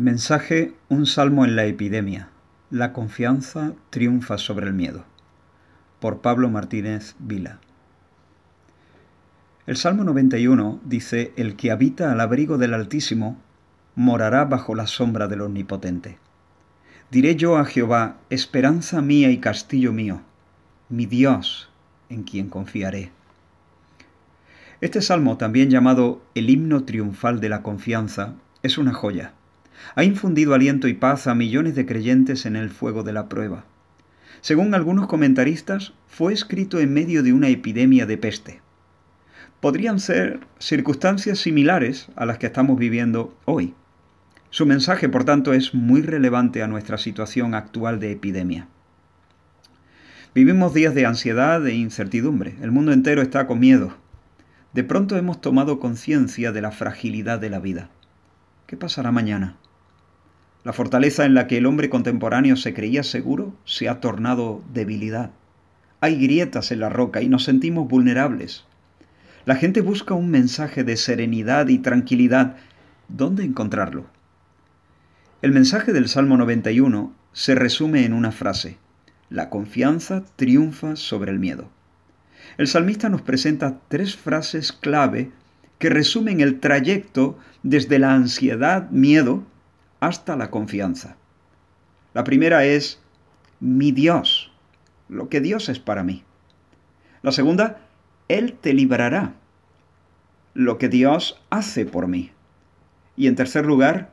Mensaje Un salmo en la epidemia. La confianza triunfa sobre el miedo. Por Pablo Martínez Vila. El Salmo 91 dice, El que habita al abrigo del Altísimo morará bajo la sombra del Omnipotente. Diré yo a Jehová, esperanza mía y castillo mío, mi Dios en quien confiaré. Este salmo, también llamado el himno triunfal de la confianza, es una joya ha infundido aliento y paz a millones de creyentes en el fuego de la prueba. Según algunos comentaristas, fue escrito en medio de una epidemia de peste. Podrían ser circunstancias similares a las que estamos viviendo hoy. Su mensaje, por tanto, es muy relevante a nuestra situación actual de epidemia. Vivimos días de ansiedad e incertidumbre. El mundo entero está con miedo. De pronto hemos tomado conciencia de la fragilidad de la vida. ¿Qué pasará mañana? La fortaleza en la que el hombre contemporáneo se creía seguro se ha tornado debilidad. Hay grietas en la roca y nos sentimos vulnerables. La gente busca un mensaje de serenidad y tranquilidad. ¿Dónde encontrarlo? El mensaje del Salmo 91 se resume en una frase. La confianza triunfa sobre el miedo. El salmista nos presenta tres frases clave que resumen el trayecto desde la ansiedad, miedo, hasta la confianza. La primera es mi Dios, lo que Dios es para mí. La segunda, Él te librará, lo que Dios hace por mí. Y en tercer lugar,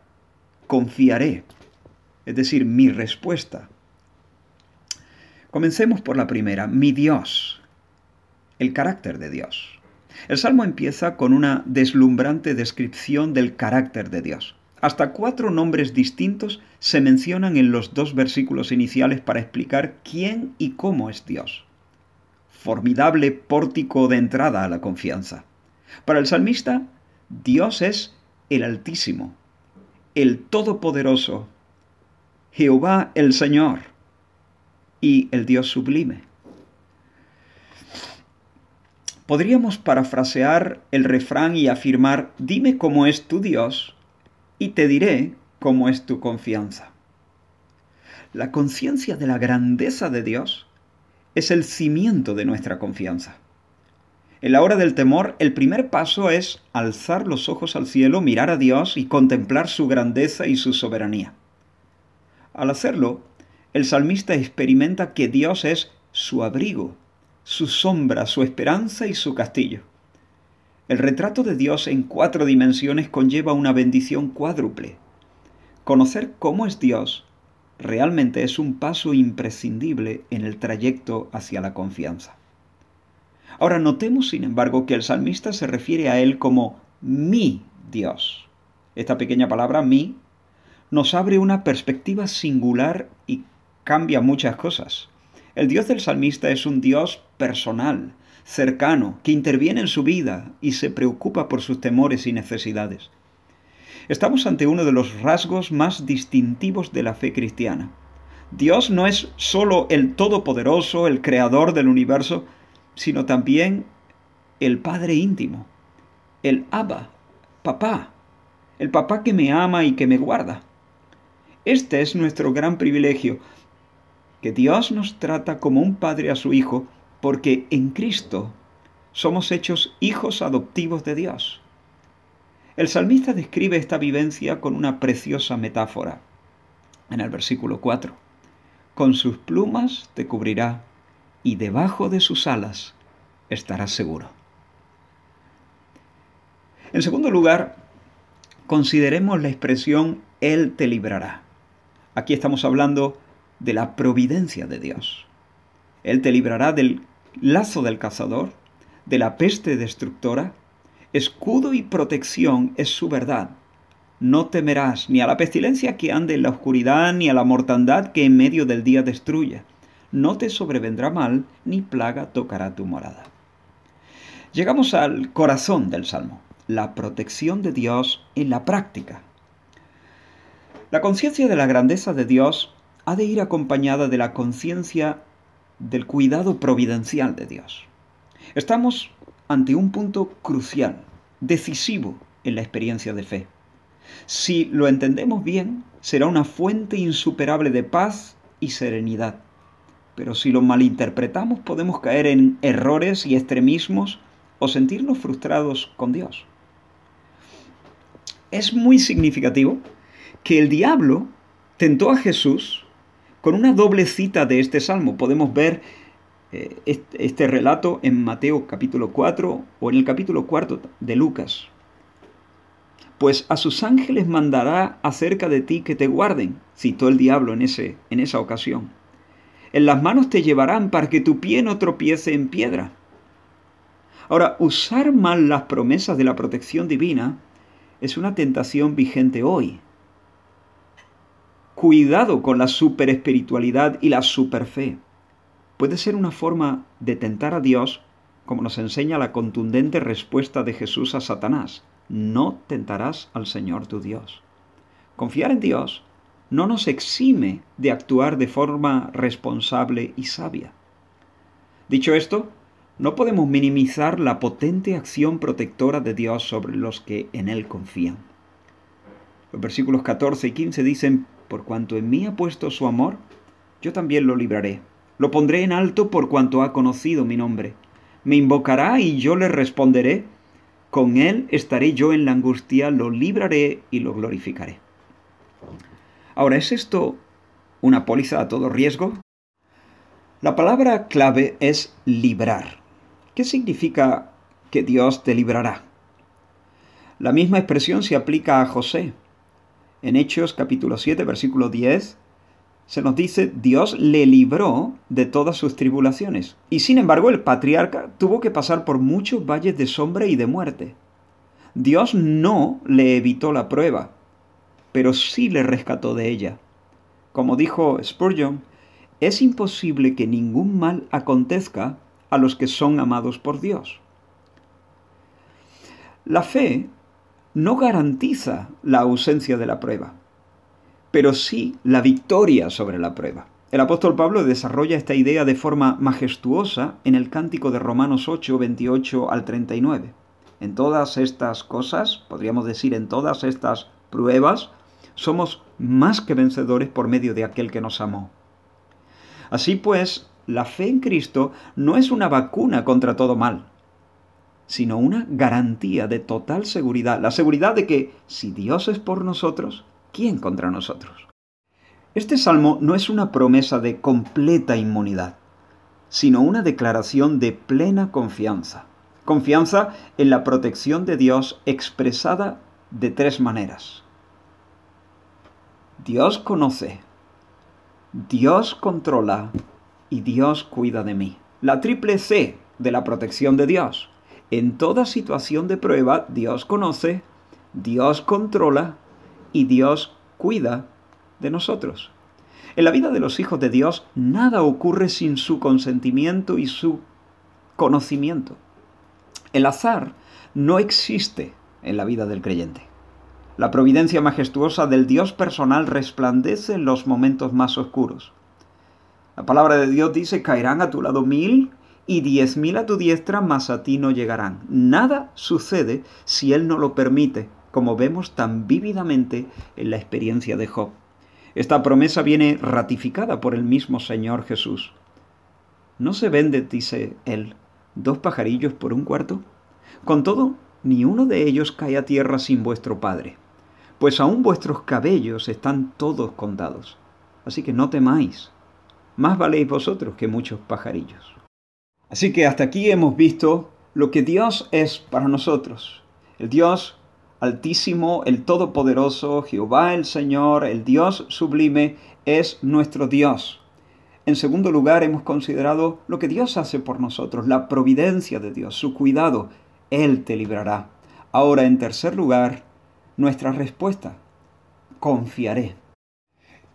confiaré, es decir, mi respuesta. Comencemos por la primera, mi Dios, el carácter de Dios. El Salmo empieza con una deslumbrante descripción del carácter de Dios. Hasta cuatro nombres distintos se mencionan en los dos versículos iniciales para explicar quién y cómo es Dios. Formidable pórtico de entrada a la confianza. Para el salmista, Dios es el Altísimo, el Todopoderoso, Jehová el Señor y el Dios sublime. Podríamos parafrasear el refrán y afirmar, dime cómo es tu Dios y te diré cómo es tu confianza. La conciencia de la grandeza de Dios es el cimiento de nuestra confianza. En la hora del temor, el primer paso es alzar los ojos al cielo, mirar a Dios y contemplar su grandeza y su soberanía. Al hacerlo, el salmista experimenta que Dios es su abrigo, su sombra, su esperanza y su castillo. El retrato de Dios en cuatro dimensiones conlleva una bendición cuádruple. Conocer cómo es Dios realmente es un paso imprescindible en el trayecto hacia la confianza. Ahora notemos, sin embargo, que el salmista se refiere a él como mi Dios. Esta pequeña palabra mi nos abre una perspectiva singular y cambia muchas cosas. El Dios del salmista es un Dios personal, cercano, que interviene en su vida y se preocupa por sus temores y necesidades. Estamos ante uno de los rasgos más distintivos de la fe cristiana. Dios no es sólo el Todopoderoso, el Creador del universo, sino también el Padre íntimo, el Abba, papá, el papá que me ama y que me guarda. Este es nuestro gran privilegio, que Dios nos trata como un padre a su hijo porque en Cristo somos hechos hijos adoptivos de Dios. El salmista describe esta vivencia con una preciosa metáfora. En el versículo 4, con sus plumas te cubrirá y debajo de sus alas estarás seguro. En segundo lugar, consideremos la expresión Él te librará. Aquí estamos hablando de la providencia de Dios. Él te librará del lazo del cazador, de la peste destructora. Escudo y protección es su verdad. No temerás ni a la pestilencia que ande en la oscuridad, ni a la mortandad que en medio del día destruya. No te sobrevendrá mal, ni plaga tocará tu morada. Llegamos al corazón del Salmo, la protección de Dios en la práctica. La conciencia de la grandeza de Dios ha de ir acompañada de la conciencia del cuidado providencial de Dios. Estamos ante un punto crucial, decisivo en la experiencia de fe. Si lo entendemos bien, será una fuente insuperable de paz y serenidad. Pero si lo malinterpretamos podemos caer en errores y extremismos o sentirnos frustrados con Dios. Es muy significativo que el diablo tentó a Jesús con una doble cita de este salmo. Podemos ver eh, este relato en Mateo capítulo 4 o en el capítulo 4 de Lucas. Pues a sus ángeles mandará acerca de ti que te guarden, citó el diablo en, ese, en esa ocasión. En las manos te llevarán para que tu pie no tropiece en piedra. Ahora, usar mal las promesas de la protección divina es una tentación vigente hoy. Cuidado con la superespiritualidad y la superfe puede ser una forma de tentar a Dios, como nos enseña la contundente respuesta de Jesús a Satanás. No tentarás al Señor tu Dios. Confiar en Dios no nos exime de actuar de forma responsable y sabia. Dicho esto, no podemos minimizar la potente acción protectora de Dios sobre los que en Él confían. Los versículos 14 y 15 dicen, Por cuanto en mí ha puesto su amor, yo también lo libraré lo pondré en alto por cuanto ha conocido mi nombre. Me invocará y yo le responderé. Con él estaré yo en la angustia, lo libraré y lo glorificaré. Ahora, ¿es esto una póliza a todo riesgo? La palabra clave es librar. ¿Qué significa que Dios te librará? La misma expresión se aplica a José. En Hechos capítulo 7, versículo 10, se nos dice, Dios le libró de todas sus tribulaciones. Y sin embargo, el patriarca tuvo que pasar por muchos valles de sombra y de muerte. Dios no le evitó la prueba, pero sí le rescató de ella. Como dijo Spurgeon, es imposible que ningún mal acontezca a los que son amados por Dios. La fe no garantiza la ausencia de la prueba pero sí la victoria sobre la prueba. El apóstol Pablo desarrolla esta idea de forma majestuosa en el cántico de Romanos 8, 28 al 39. En todas estas cosas, podríamos decir en todas estas pruebas, somos más que vencedores por medio de aquel que nos amó. Así pues, la fe en Cristo no es una vacuna contra todo mal, sino una garantía de total seguridad, la seguridad de que si Dios es por nosotros, ¿quién contra nosotros? Este salmo no es una promesa de completa inmunidad, sino una declaración de plena confianza. Confianza en la protección de Dios expresada de tres maneras. Dios conoce, Dios controla y Dios cuida de mí. La triple C de la protección de Dios. En toda situación de prueba, Dios conoce, Dios controla y Dios cuida de nosotros. En la vida de los hijos de Dios nada ocurre sin su consentimiento y su conocimiento. El azar no existe en la vida del creyente. La providencia majestuosa del Dios personal resplandece en los momentos más oscuros. La palabra de Dios dice, caerán a tu lado mil y diez mil a tu diestra, mas a ti no llegarán. Nada sucede si Él no lo permite como vemos tan vívidamente en la experiencia de Job. Esta promesa viene ratificada por el mismo Señor Jesús. ¿No se vende, dice él, dos pajarillos por un cuarto? Con todo, ni uno de ellos cae a tierra sin vuestro Padre, pues aún vuestros cabellos están todos contados. Así que no temáis, más valéis vosotros que muchos pajarillos. Así que hasta aquí hemos visto lo que Dios es para nosotros. El Dios Altísimo, el Todopoderoso, Jehová el Señor, el Dios sublime, es nuestro Dios. En segundo lugar, hemos considerado lo que Dios hace por nosotros, la providencia de Dios, su cuidado. Él te librará. Ahora, en tercer lugar, nuestra respuesta. Confiaré.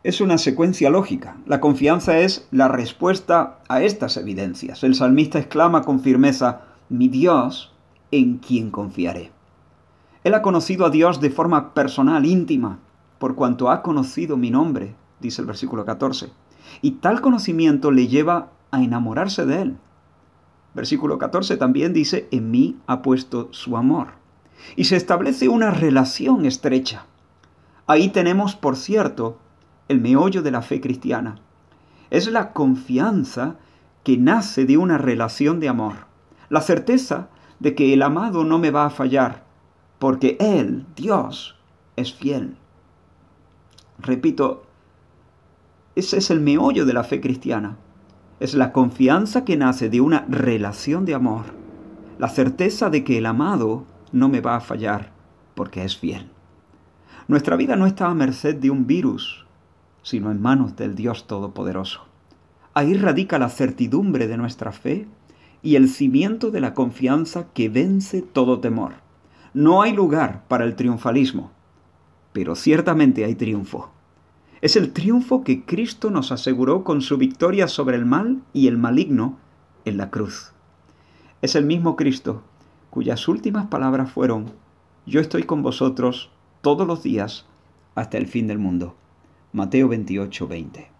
Es una secuencia lógica. La confianza es la respuesta a estas evidencias. El salmista exclama con firmeza, mi Dios, en quien confiaré. Él ha conocido a Dios de forma personal, íntima, por cuanto ha conocido mi nombre, dice el versículo 14. Y tal conocimiento le lleva a enamorarse de Él. Versículo 14 también dice, en mí ha puesto su amor. Y se establece una relación estrecha. Ahí tenemos, por cierto, el meollo de la fe cristiana. Es la confianza que nace de una relación de amor, la certeza de que el amado no me va a fallar, porque Él, Dios, es fiel. Repito, ese es el meollo de la fe cristiana. Es la confianza que nace de una relación de amor, la certeza de que el amado no me va a fallar, porque es fiel. Nuestra vida no está a merced de un virus, sino en manos del Dios Todopoderoso. Ahí radica la certidumbre de nuestra fe y el cimiento de la confianza que vence todo temor. No hay lugar para el triunfalismo, pero ciertamente hay triunfo. Es el triunfo que Cristo nos aseguró con su victoria sobre el mal y el maligno en la cruz. Es el mismo Cristo cuyas últimas palabras fueron, Yo estoy con vosotros todos los días hasta el fin del mundo. Mateo 28, 20.